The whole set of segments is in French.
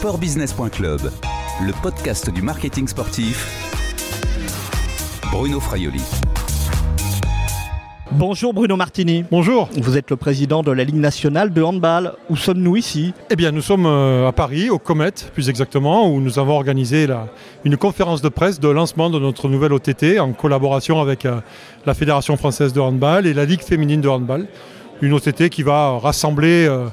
sportbusiness.club, le podcast du marketing sportif. Bruno Fraioli. Bonjour Bruno Martini. Bonjour. Vous êtes le président de la Ligue nationale de handball. Où sommes-nous ici? Eh bien, nous sommes euh, à Paris, au Comet, plus exactement, où nous avons organisé la- une conférence de presse de lancement de notre nouvelle OTT en collaboration avec euh, la Fédération française de handball et la Ligue féminine de handball. Une OTT qui va rassembler euh,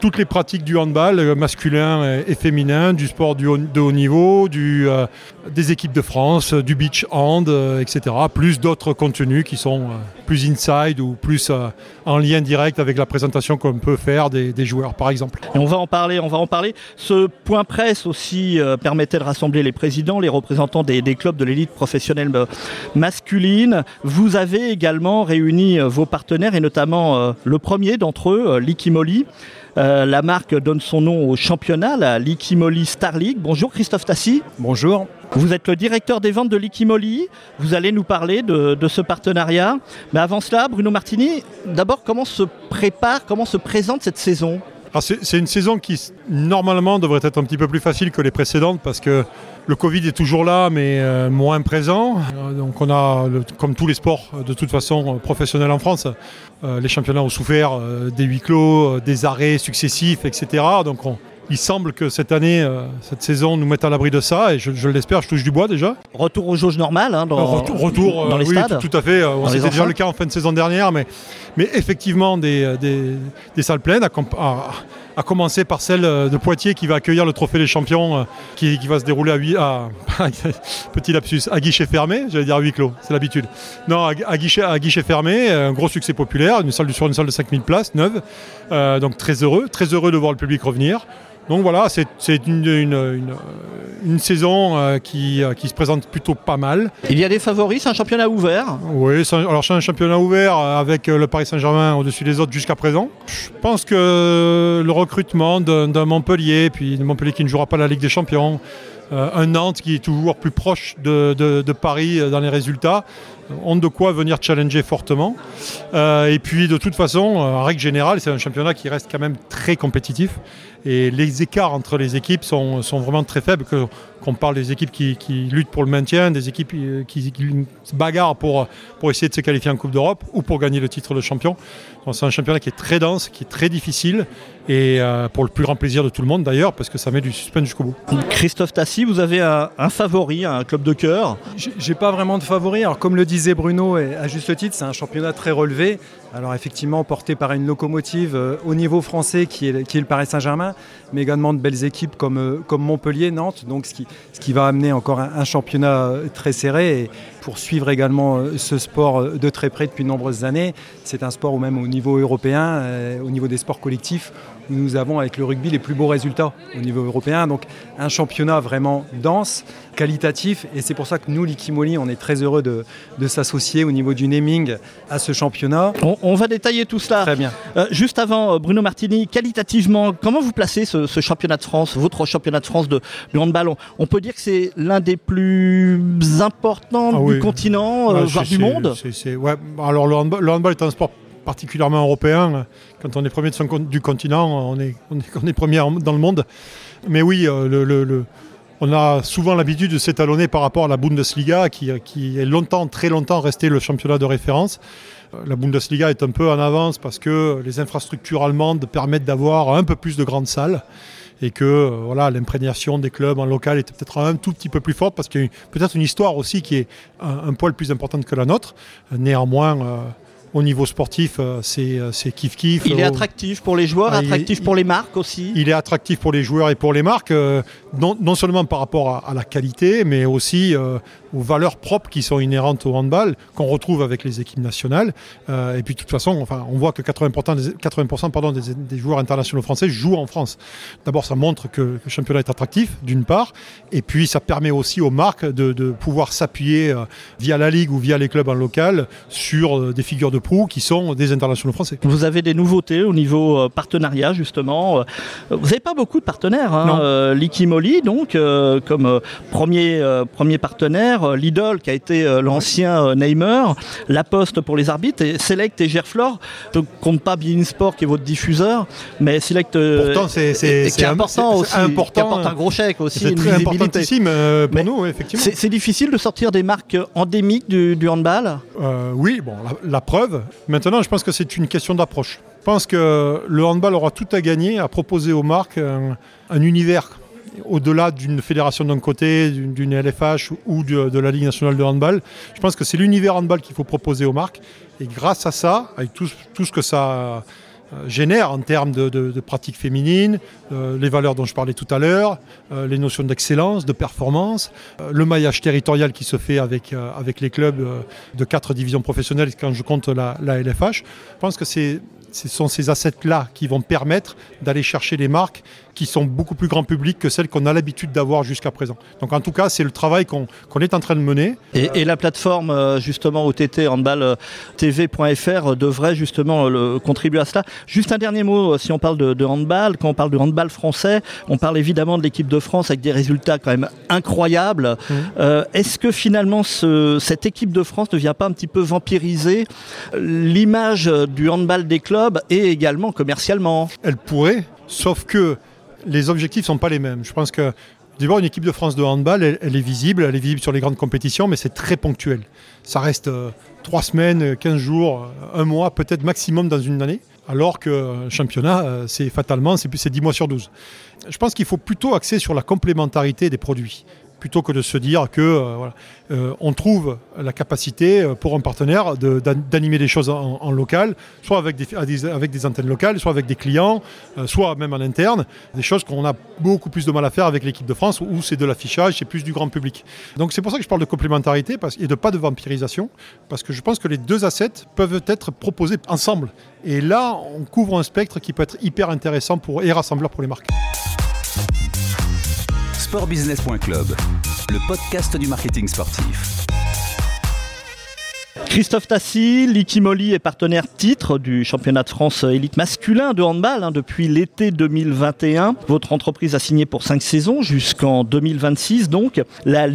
toutes les pratiques du handball, euh, masculin et, féminin, du sport de haut niveau, euh, des équipes de France, euh, du beach hand, etc. Plus d'autres contenus qui sont plus inside ou plus en lien direct avec la présentation qu'on peut faire des, joueurs, par exemple. Et on va en parler, on va en parler. Ce point presse aussi permettait de rassembler les présidents, les représentants des, des clubs de l'élite professionnelle masculine. Vous avez également réuni vos partenaires et notamment le premier d'entre eux, Likimoli. Euh, la marque donne son nom au championnat, la Likimoli Star League. Bonjour Christophe Tassi. Bonjour. Vous êtes le directeur des ventes de Likimoli. Vous allez nous parler de, de ce partenariat. Mais avant cela, Bruno Martini, d'abord, comment se prépare, comment se présente cette saison? C'est une saison qui normalement devrait être un petit peu plus facile que les précédentes parce que le Covid est toujours là mais euh, moins présent. Euh, donc on a, comme tous les sports euh, de toute façon professionnels en France, les championnats ont souffert des huis clos, des arrêts successifs, etc. Donc on- il semble que cette année, euh, cette saison nous mette à l'abri de ça et je, je l'espère, je touche du bois déjà. Retour aux jauges normales hein, dans, Euh, retour, retour, dans euh, les oui, stades tout, tout à fait. euh, Dans C'était déjà enceintes le cas en fin de saison dernière, mais, mais effectivement des, euh, des, des salles pleines, à, comp- à- à commencer par celle euh, de Poitiers qui va accueillir le trophée des champions euh, qui, qui va se dérouler à, petit lapsus, à guichet fermé, j'allais dire à huis clos, c'est l'habitude. Non, à, guichet, à guichet fermé, un gros succès populaire, une salle de- sur une salle de 5000 places, neuve. Euh, donc très heureux, très heureux de voir le public revenir. Donc voilà, c'est une, une, une- une saison euh, qui, euh, qui se présente plutôt pas mal. Il y a des favoris, c'est un championnat ouvert. Oui, un- alors c'est un championnat ouvert euh, avec le Paris Saint-Germain au-dessus des autres jusqu'à présent. Je pense que le recrutement d'un Montpellier, puis de Montpellier qui ne jouera pas la Ligue des Champions, euh, un Nantes qui est toujours plus proche de, de- de Paris dans les résultats, ont de quoi venir challenger fortement. Euh, et puis de toute façon, euh, en règle générale, c'est un championnat qui reste quand même très compétitif. Et les écarts entre les équipes sont, vraiment très faibles. Qu'on parle des équipes qui, qui luttent pour le maintien, des équipes euh, qui, qui se bagarrent pour, pour essayer de se qualifier en Coupe d'Europe ou pour gagner le titre de champion. Donc, C'est un championnat qui est très dense, qui est très difficile et euh, pour le plus grand plaisir de tout le monde d'ailleurs parce que ça met du suspense jusqu'au bout. Christophe Tassi, vous avez un, un favori, un club de cœur? J'ai j'ai pas vraiment de favori. Alors, comme le disait Bruno, et à juste titre, c'est un championnat très relevé. Alors, effectivement, porté par une locomotive euh, au niveau français qui est, le Paris Saint-Germain, mais également de belles équipes comme, euh, Montpellier, Nantes. Donc, ce qui, va amener encore un, championnat euh, très serré. Et pour suivre également ce sport de très près depuis de nombreuses années, c'est un sport où, même au niveau européen, au niveau des sports collectifs, nous avons avec le rugby les plus beaux résultats au niveau européen. Donc, un championnat vraiment dense, qualitatif. Et c'est pour ça que nous, l'Ikimoli, on est très heureux de, de s'associer au niveau du naming à ce championnat. On, on va détailler tout cela. Très bien. Euh, juste avant, euh, Bruno Martini, qualitativement, comment vous placez ce, ce championnat de France, votre championnat de France de, de handball? On, on peut dire que c'est l'un des plus importants Ah du oui. continent, euh, Ouais, voire du monde? c'est- c'est- ouais. Alors le handball, le handball est un sport particulièrement européen. Quand on est premier du continent, on est, on est, premier dans le monde. Mais oui, euh, on a souvent l'habitude de s'étalonner par rapport à la Bundesliga, qui, qui est longtemps, très longtemps resté le championnat de référence. Euh, La Bundesliga est un peu en avance parce que les infrastructures allemandes permettent d'avoir un peu plus de grandes salles et que euh, voilà l'imprégnation des clubs en local est peut-être un tout petit peu plus forte parce qu'il y a peut-être une histoire aussi qui est un, poil plus importante que la nôtre. Euh, Néanmoins, euh, au niveau sportif, euh, c'est euh, c'est kiff kiff. Il est attractif pour les joueurs, Ah, attractif il- pour les marques aussi. Il est attractif pour les joueurs et pour les marques, euh, non, non seulement par rapport à, à la qualité, mais aussi euh, aux valeurs propres qui sont inhérentes au handball, qu'on retrouve avec les équipes nationales. Euh, et puis de toute façon, enfin, on voit que 80%, des, 80 pardon, des, des joueurs internationaux français jouent en France. D'abord, ça montre que, le championnat est attractif, d'une part, et puis ça permet aussi aux marques de, de pouvoir s'appuyer euh, via la Ligue ou via les clubs en local sur euh, des figures de proue qui sont des internationaux français. Vous avez des nouveautés au niveau euh, partenariat justement. Vous n'avez pas beaucoup de partenaires. Hein. Euh, Likimoli donc euh, comme euh, premier euh, premier partenaire. Partenaires, Lidl qui a été l'ancien Neymar, La Poste pour les arbitres, et Select et Gerflor, ne compte pas Bein Sport qui est votre diffuseur, mais Select Pourtant, c'est, qui est important aussi, important, qui apporte un gros chèque aussi, c'est très importantissime pour nous, effectivement. C'est, difficile de sortir des marques endémiques du, handball? Oui, bon, la, preuve. Maintenant, je pense que c'est une question d'approche. Je pense que le handball aura tout à gagner à proposer aux marques un, univers au-delà d'une fédération d'un côté, d'une LFH ou de, la Ligue nationale de handball. Je pense que c'est l'univers handball qu'il faut proposer aux marques. Et grâce à ça, avec tout, ce que ça euh, génère en termes de, pratiques féminines, euh, les valeurs dont je parlais tout à l'heure, euh, les notions d'excellence, de performance, le maillage territorial qui se fait avec, avec les clubs de quatre divisions professionnelles quand je compte la, la LFH. Je pense que c'est ce sont ces assets-là qui vont permettre d'aller chercher les marques qui sont beaucoup plus grand public que celles qu'on a l'habitude d'avoir jusqu'à présent. Donc en tout cas, c'est le travail qu'on est en train de mener. Et, la plateforme euh, justement OTT handball tv.fr euh, devrait justement euh, contribuer à cela. Juste un dernier mot, si on parle de, handball, quand on parle de handball français, on parle évidemment de l'équipe de France avec des résultats quand même incroyables. Mmh. Est-ce que finalement cette équipe de France ne vient pas un petit peu vampiriser l'image du handball des clubs et également commercialement. Elle pourrait, sauf que les objectifs ne sont pas les mêmes. Je pense que D'abord, une équipe de France de handball, elle, est visible, elle est visible sur les grandes compétitions, mais c'est très ponctuel. Ça reste euh, trois semaines, 15 jours, un mois, peut-être maximum dans une année, alors que championnat, euh, c'est fatalement, c'est 10 mois sur 12. Je pense qu'il faut plutôt axer sur la complémentarité des produits plutôt que de se dire que euh, euh, on trouve la capacité euh, pour un partenaire d'animer des choses en, local, soit avec des, avec des antennes locales, soit avec des clients, soit même en interne, des choses qu'on a beaucoup plus de mal à faire avec l'équipe de France où c'est de l'affichage, c'est plus du grand public. Donc c'est pour ça que je parle de complémentarité et de pas de vampirisation, parce que je pense que les deux assets peuvent être proposés ensemble. Et là, on couvre un spectre qui peut être hyper intéressant pour, et rassembleur pour les marques sportbusiness.club, le podcast du marketing sportif. Christophe Tassi, Molly est partenaire titre du championnat de France élite masculin de handball hein, depuis l'été 2021. Votre entreprise a signé pour 5 saisons jusqu'en 2026 donc. La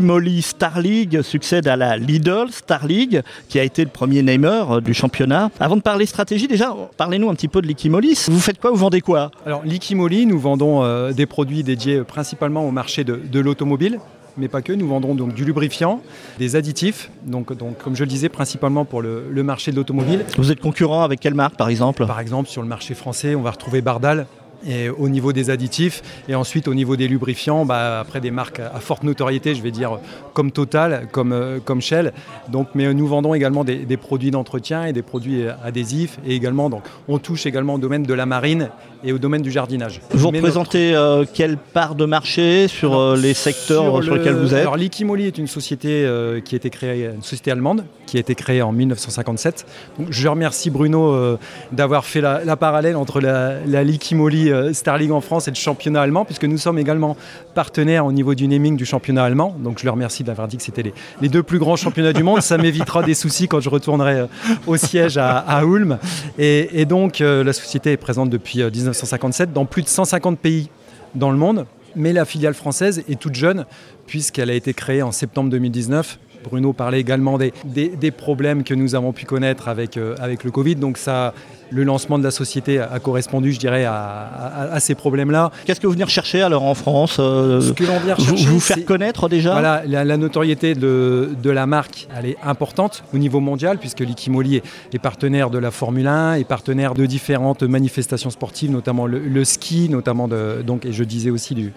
Molly Star League succède à la Lidl Star League qui a été le premier namer euh, du championnat. Avant de parler stratégie, déjà, parlez-nous un petit peu de Molly. Vous faites quoi? Vous vendez quoi? Alors Molly, nous vendons euh, des produits dédiés principalement au marché de l'automobile mais pas que. Nous vendrons donc du lubrifiant, des additifs, donc, donc comme je le disais, principalement pour le, le marché de l'automobile. Vous êtes concurrent avec quelle marque par exemple? Par exemple, sur le marché français, on va retrouver Bardal, et au niveau des additifs et ensuite au niveau des lubrifiants, bah, après des marques à forte notoriété, je vais dire comme Total, comme, euh, comme Shell. Donc, mais nous vendons également des, produits d'entretien et des produits adhésifs et également donc on touche également au domaine de la marine et au domaine du jardinage. Vous représentez euh, quelle part de marché sur euh, les secteurs sur, lesquels vous êtes Alors Likimoli est une société qui a été créée, une société allemande qui a été créée en 1957. Donc, je remercie Bruno d'avoir fait la, parallèle entre la, la Likimoli euh, Star League en France et le championnat allemand, puisque nous sommes également partenaires au niveau du naming du championnat allemand. Donc je le remercie d'avoir dit que c'était les, deux plus grands championnats du monde. Ça m'évitera des soucis quand je retournerai euh, au siège à, Ulm. Et, donc euh, la société est présente depuis 1957 dans plus de 150 pays dans le monde. Mais la filiale française est toute jeune, puisqu'elle a été créée en septembre 2019 Bruno parlait également des, problèmes que nous avons pu connaître avec, avec le Covid. Donc ça, le lancement de la société a correspondu, je dirais, à, ces problèmes-là. Qu'est-ce que vous venez rechercher alors en France euh, Ce que l'on vient rechercher, vous, faire connaître déjà Voilà, la, notoriété de, la marque, elle est importante au niveau mondial, puisque Likimoli est, partenaire de la Formule 1, est partenaire de différentes manifestations sportives, notamment le, ski, notamment de, donc, et je disais aussi du,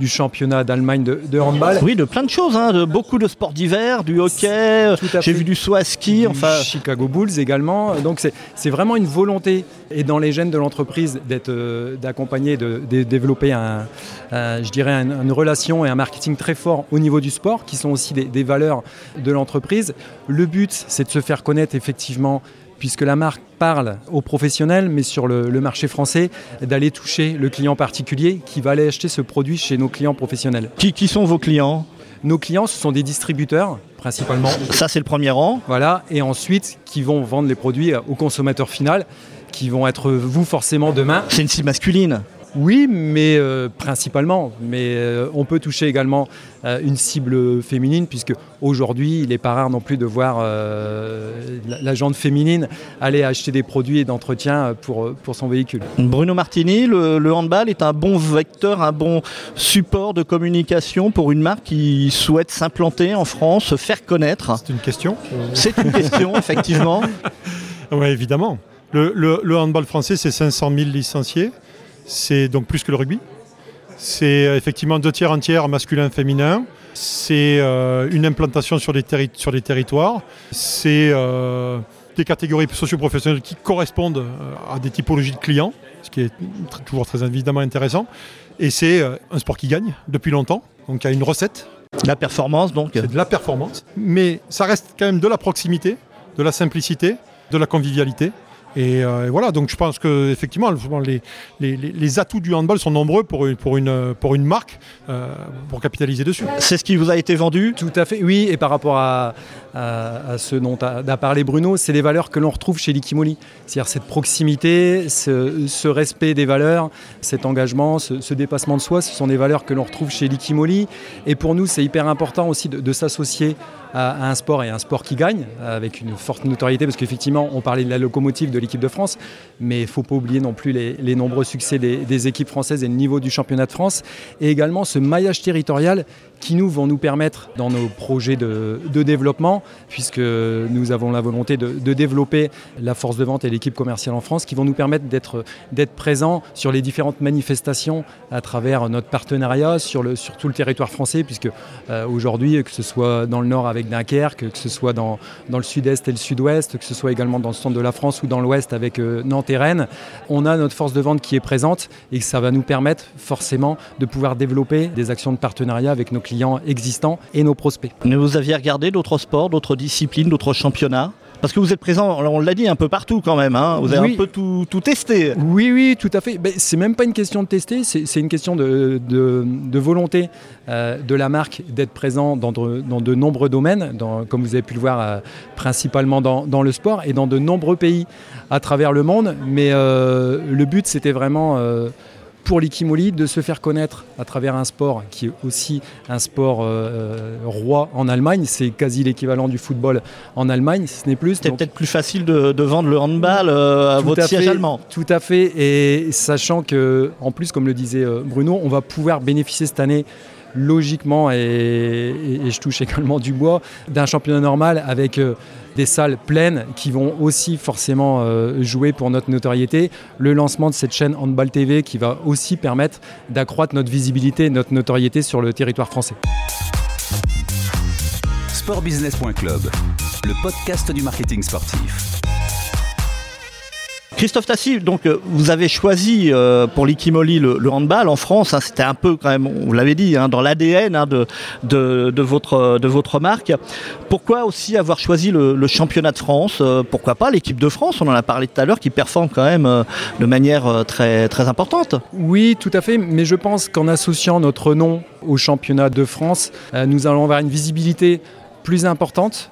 du championnat d'Allemagne de, handball. Oui, de plein de choses, hein, de beaucoup de sports d'hiver, du hockey, j'ai vu du saut à ski, enfin. Chicago Bulls également. Donc c'est vraiment une volonté et dans les gènes de l'entreprise d'être, euh, d'accompagner, de, développer un, je dirais une relation et un marketing très fort au niveau du sport, qui sont aussi des, valeurs de l'entreprise. Le but, c'est de se faire connaître effectivement puisque la marque parle aux professionnels, mais sur le, marché français, d'aller toucher le client particulier qui va aller acheter ce produit chez nos clients professionnels. Qui, qui sont vos clients? Nos clients, ce sont des distributeurs principalement. Ça, c'est le premier rang. Voilà, et ensuite, qui vont vendre les produits au consommateur final, qui vont être vous forcément demain. C'est une cible masculine Oui, mais euh, principalement. Mais euh, on peut toucher également euh, une cible féminine, puisque aujourd'hui, il n'est pas rare non plus de voir la, la jante féminine aller acheter des produits d'entretien pour, pour son véhicule. Bruno Martini, le, le, handball est un bon vecteur, un bon support de communication pour une marque qui souhaite s'implanter en France, se faire connaître? C'est une question C'est une question, effectivement. Oui, évidemment. Le, le, le handball français, c'est 500 000 licenciés c'est donc plus que le rugby. C'est euh, effectivement deux tiers, un tiers masculin, féminin. C'est euh, une implantation sur des territoires. C'est euh, des catégories socio-professionnelles qui correspondent à des typologies de clients, ce qui est toujours très évidemment intéressant. Et c'est euh, un sport qui gagne depuis longtemps. Donc il y a une recette. La performance, donc C'est de la performance. Mais ça reste quand même de la proximité, de la simplicité, de la convivialité. Et, euh, et, voilà, donc je pense que effectivement, les, les, les, atouts du handball sont nombreux pour une, pour une, pour une marque euh, pour capitaliser dessus. C'est ce qui vous a été vendu? Tout à fait, oui. Et par rapport à, à, à ce dont a, parlé Bruno, c'est les valeurs que l'on retrouve chez Likimoli. C'est-à-dire cette proximité, ce, ce, respect des valeurs, cet engagement, ce, ce, dépassement de soi, ce sont des valeurs que l'on retrouve chez Likimoli. Et pour nous, c'est hyper important aussi de, de s'associer à, un sport et un sport qui gagne, avec une forte notoriété, parce qu'effectivement, on parlait de la locomotive de l'équipe de France, mais il ne faut pas oublier non plus les, nombreux succès des, équipes françaises et le niveau du championnat de France, et également ce maillage territorial qui nous vont nous permettre dans nos projets de, développement, puisque nous avons la volonté de, développer la force de vente et l'équipe commerciale en France, qui vont nous permettre d'être présents sur les différentes manifestations à travers notre partenariat sur, tout le territoire français, puisque euh, aujourd'hui, que ce soit dans le nord avec Dunkerque, que ce soit dans, dans le sud-est et le sud-ouest, que ce soit également dans le centre de la France ou dans l'ouest avec euh, Nantes et Rennes, on a notre force de vente qui est présente et ça va nous permettre forcément de pouvoir développer des actions de partenariat avec nos clients clients existants et nos prospects. Mais vous aviez regardé d'autres sports, d'autres disciplines, d'autres championnats? Parce que vous êtes présent, on l'a dit, un peu partout quand même. Hein vous avez oui. un peu tout, tout, testé. Oui, oui, tout à fait. Ben, c'est même pas une question de tester, c'est une question de, de, de volonté euh, de la marque d'être présent dans de, dans de, nombreux domaines, dans, comme vous avez pu le voir, euh, principalement dans, dans, le sport et dans de nombreux pays à travers le monde. Mais euh, le but, c'était vraiment pour l'Ikimoli de se faire connaître à travers un sport qui est aussi un sport euh, roi en Allemagne. C'est quasi l'équivalent du football en Allemagne, si ce n'est plus. C'est peut-être plus facile de, de, vendre le handball euh, à tout votre à siège fait, allemand. Tout à fait. Et sachant que, en plus, comme le disait euh, Bruno, on va pouvoir bénéficier cette année logiquement, et, je touche également du bois, d'un championnat normal avec euh, des salles pleines qui vont aussi forcément euh, jouer pour notre notoriété. Le lancement de cette chaîne Handball TV qui va aussi permettre d'accroître notre visibilité notre notoriété sur le territoire français. Sportbusiness.club, le podcast du marketing sportif. Christophe Tassi, donc euh, vous avez choisi euh, pour l'Ikimoli le, handball en France. Hein, C'était un peu quand même, vous l'avez dit, hein, dans l'ADN hein, de, votre, marque. Pourquoi aussi avoir choisi le, championnat de France euh, Pourquoi pas l'équipe de France? On en a parlé tout à l'heure, qui performe quand même de manière très, importante. Oui, tout à fait. Mais je pense qu'en associant notre nom au championnat de France, nous allons avoir une visibilité plus importante,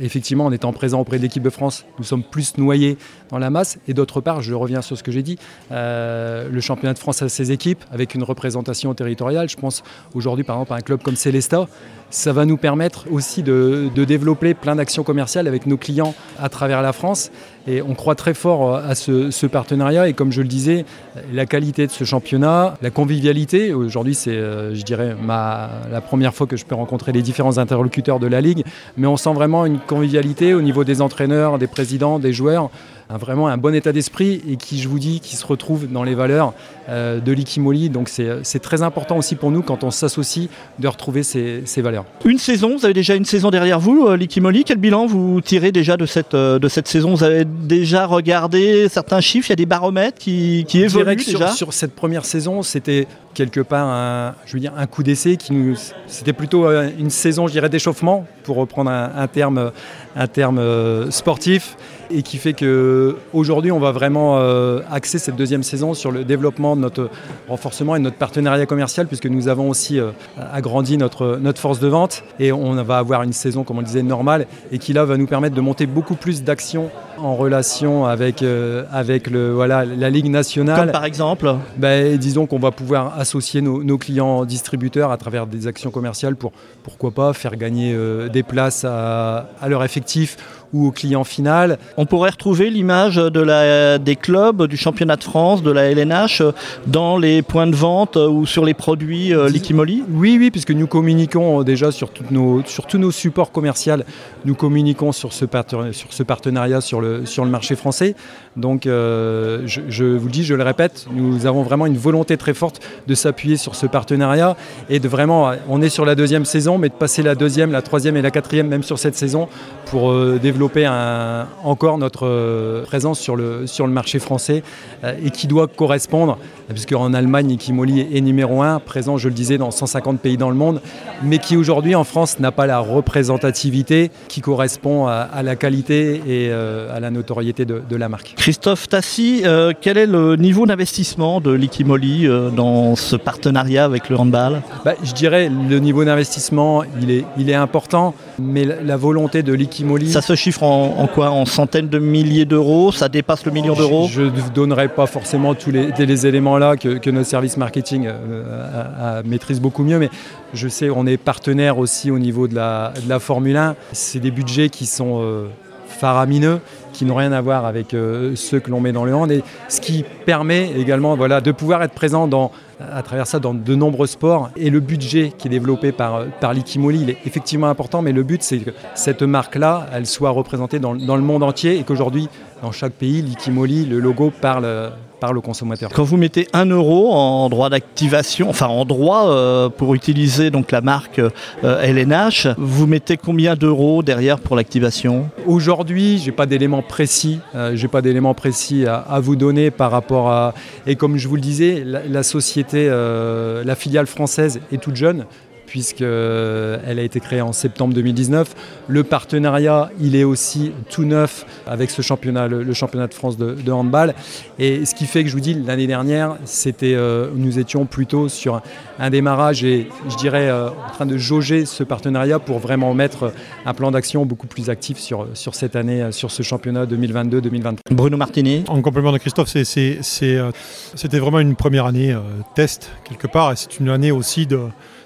effectivement, en étant présent auprès de l'équipe de France, nous sommes plus noyés dans la masse. Et d'autre part, je reviens sur ce que j'ai dit, euh, le championnat de France a ses équipes avec une représentation territoriale. Je pense aujourd'hui, par exemple, à un club comme Célesta. Ça va nous permettre aussi de, de développer plein d'actions commerciales avec nos clients à travers la France. Et on croit très fort à ce, partenariat. Et comme je le disais, la qualité de ce championnat, la convivialité. Aujourd'hui, c'est, euh, je dirais, la première fois que je peux rencontrer les différents interlocuteurs de la Ligue. Mais on sent vraiment une convivialité au niveau des entraîneurs, des présidents, des joueurs un, vraiment un bon état d'esprit et qui, je vous dis, qui se retrouve dans les valeurs euh, de l'Ikimoli. Donc c'est très important aussi pour nous quand on s'associe de retrouver ces, ces, valeurs. Une saison, vous avez déjà une saison derrière vous, euh, l'Ikimoli. Quel bilan vous tirez déjà de cette, euh, de cette saison? Vous avez déjà regardé certains chiffres, il y a des baromètres qui, qui évoluent déjà sur, sur cette première saison, c'était quelque part un, je veux dire, un coup d'essai qui nous c'était plutôt une saison je dirais d'échauffement pour reprendre un, un, terme un terme sportif et qui fait que aujourd'hui on va vraiment euh, axer cette deuxième saison sur le développement de notre renforcement et de notre partenariat commercial puisque nous avons aussi euh, agrandi notre, notre force de vente et on va avoir une saison comme on le disait normale et qui là va nous permettre de monter beaucoup plus d'actions en relation avec, euh, avec le, voilà, la Ligue nationale. Comme par exemple ben, Disons qu'on va pouvoir associer nos, nos, clients distributeurs à travers des actions commerciales pour, pourquoi pas, faire gagner euh, des places à, à leur effectif fictif ou au client final. On pourrait retrouver l'image de la, des clubs du championnat de France, de la LNH, dans les points de vente ou sur les produits euh, Likimoli? Oui, oui, puisque nous communiquons déjà sur, toutes nos, sur tous nos supports commerciaux, nous communiquons sur ce, sur ce partenariat sur le, sur le marché français. Donc, euh, je, je, vous le dis, je le répète, nous avons vraiment une volonté très forte de s'appuyer sur ce partenariat et de vraiment, on est sur la deuxième saison, mais de passer la deuxième, la troisième et la quatrième, même sur cette saison, pour euh, développer un, encore notre euh, présence sur le, sur le marché français euh, et qui doit correspondre, puisque en Allemagne, Ikimoli est numéro un, présent, je le disais, dans 150 pays dans le monde, mais qui aujourd'hui en France n'a pas la représentativité qui correspond à, à la qualité et euh, à la notoriété de, de, la marque. Christophe Tassi, euh, quel est le niveau d'investissement de l'Ikimoli euh, dans ce partenariat avec le handball? Bah, Je dirais le niveau d'investissement, il est, il est important, mais la, la volonté de l'Ikimoli... Ça se chiffre en, en, quoi En centaines de milliers d'euros Ça dépasse le million d'euros Je ne donnerai pas forcément tous les, les éléments-là que, que, nos services marketing euh, maîtrisent beaucoup mieux, mais je sais on est partenaire aussi au niveau de la, de la Formule 1. C'est des budgets qui sont euh, faramineux, qui n'ont rien à voir avec euh, ceux que l'on met dans le hand, et ce qui permet également voilà, de pouvoir être présent dans à travers ça dans de nombreux sports. Et le budget qui est développé par, par l'Ikimoli, il est effectivement important, mais le but, c'est que cette marque-là, elle soit représentée dans, dans le monde entier et qu'aujourd'hui, dans chaque pays, l'Ikimoli, le logo parle par le consommateur. Quand vous mettez 1 euro en droit d'activation, enfin en droit euh, pour utiliser donc la marque euh, LNH, vous mettez combien d'euros derrière pour l'activation? Aujourd'hui, j'ai pas d'éléments précis, euh, j'ai pas d'éléments précis à, à, vous donner par rapport à et comme je vous le disais, la, la société, euh, la filiale française est toute jeune puisqu'elle a été créée en septembre 2019. Le partenariat, il est aussi tout neuf avec ce championnat, le, le championnat de France de, de, handball. Et ce qui fait que je vous dis, l'année dernière, c'était, euh, nous étions plutôt sur un, un, démarrage et je dirais euh, en train de jauger ce partenariat pour vraiment mettre un plan d'action beaucoup plus actif sur, sur cette année, sur ce championnat 2022-2023. Bruno Martini. En complément de Christophe, c'était vraiment une première année euh, test quelque part et c'est une année aussi de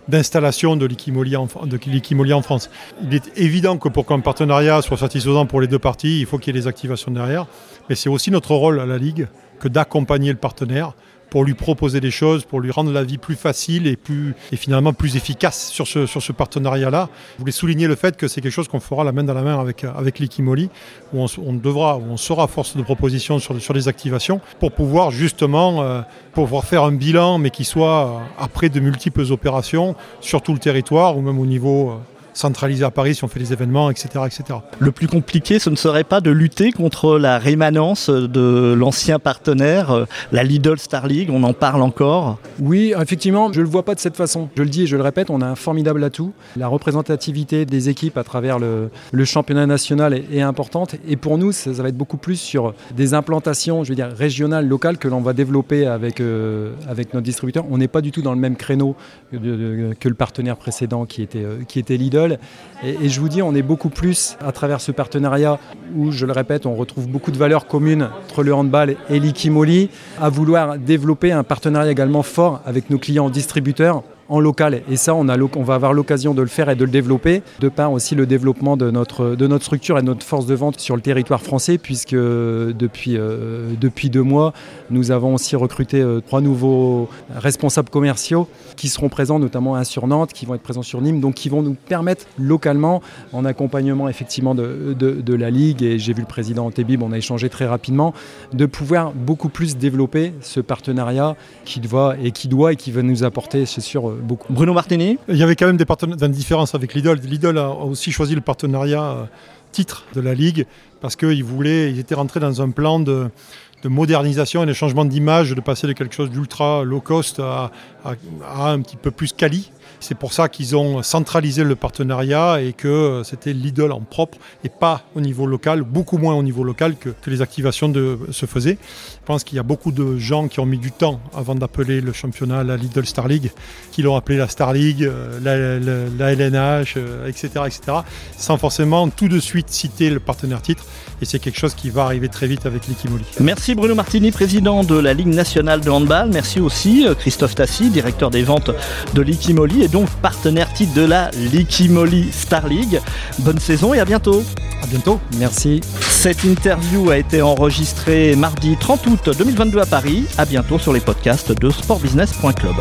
d'installation de l'Ikimoli en, en, France. Il est évident que pour qu'un partenariat soit satisfaisant pour les deux parties, il faut qu'il y ait des activations derrière. Mais c'est aussi notre rôle à la Ligue que d'accompagner le partenaire pour lui proposer des choses, pour lui rendre la vie plus facile et, plus, finalement plus efficace sur ce, partenariat-là. Je voulais souligner le fait que c'est quelque chose qu'on fera la main dans la main avec, l'Ikimoli, où on, devra, où on sera force de proposition sur, sur les activations, pour pouvoir justement euh, pouvoir faire un bilan, mais qui soit euh, après de multiples opérations sur tout le territoire, ou même au niveau... Euh, centralisé à Paris si on fait des événements, etc., etc. Le plus compliqué, ce ne serait pas de lutter contre la rémanence de l'ancien partenaire, la Lidl Star League, on en parle encore Oui, effectivement, je ne le vois pas de cette façon. Je le dis et je le répète, on a un formidable atout. La représentativité des équipes à travers le, le championnat national est, est, importante et pour nous, ça, ça, va être beaucoup plus sur des implantations, je veux dire, régionales, locales que l'on va développer avec, euh, avec notre distributeur. On n'est pas du tout dans le même créneau que, de, que le partenaire précédent qui était, euh, qui était Lidl Et, et, je vous dis, on est beaucoup plus à travers ce partenariat où, je le répète, on retrouve beaucoup de valeurs communes entre le handball et l'Ikimoli, à vouloir développer un partenariat également fort avec nos clients distributeurs en local. Et ça, on, va avoir l'occasion de le faire et de le développer, de par aussi le développement de notre, de notre structure et de notre force de vente sur le territoire français, puisque depuis, euh, deux mois, nous avons aussi recruté euh, trois nouveaux responsables commerciaux qui seront présents, notamment un sur Nantes, qui vont être présents sur Nîmes, donc qui vont nous permettre localement, en accompagnement effectivement de, la Ligue, et j'ai vu le président Tébib, on a échangé très rapidement, de pouvoir beaucoup plus développer ce partenariat qui doit et qui doit et qui va nous apporter, c'est sûr, Bruno Martini Il y avait quand même des, des différences avec Lidl. Lidl a aussi choisi le partenariat titre de la Ligue parce qu'ils voulaient, ils étaient rentrés dans un plan de, modernisation et de changement d'image, de passer de quelque chose d'ultra low cost à, un petit peu plus quali. C'est pour ça qu'ils ont centralisé le partenariat et que c'était l'idole en propre et pas au niveau local, beaucoup moins au niveau local que, les activations se faisaient. Je pense qu'il y a beaucoup de gens qui ont mis du temps avant d'appeler le championnat la Lidl Star League, qui l'ont appelé la Star League, euh, la, LNH, etc., etc., sans forcément tout de suite citer le partenaire titre. Et c'est quelque chose qui va arriver très vite avec l'Ikimoli. Merci Bruno Martini, président de la Ligue nationale de handball. Merci aussi euh, Christophe Tassi, directeur des ventes de l'Ikimoli et donc partenaire titre de la Likimoli Star League. Bonne saison et à bientôt. À bientôt. Merci. Cette interview a été enregistrée mardi 30 août 2022 à Paris. À bientôt sur les podcasts de sportbusiness.club.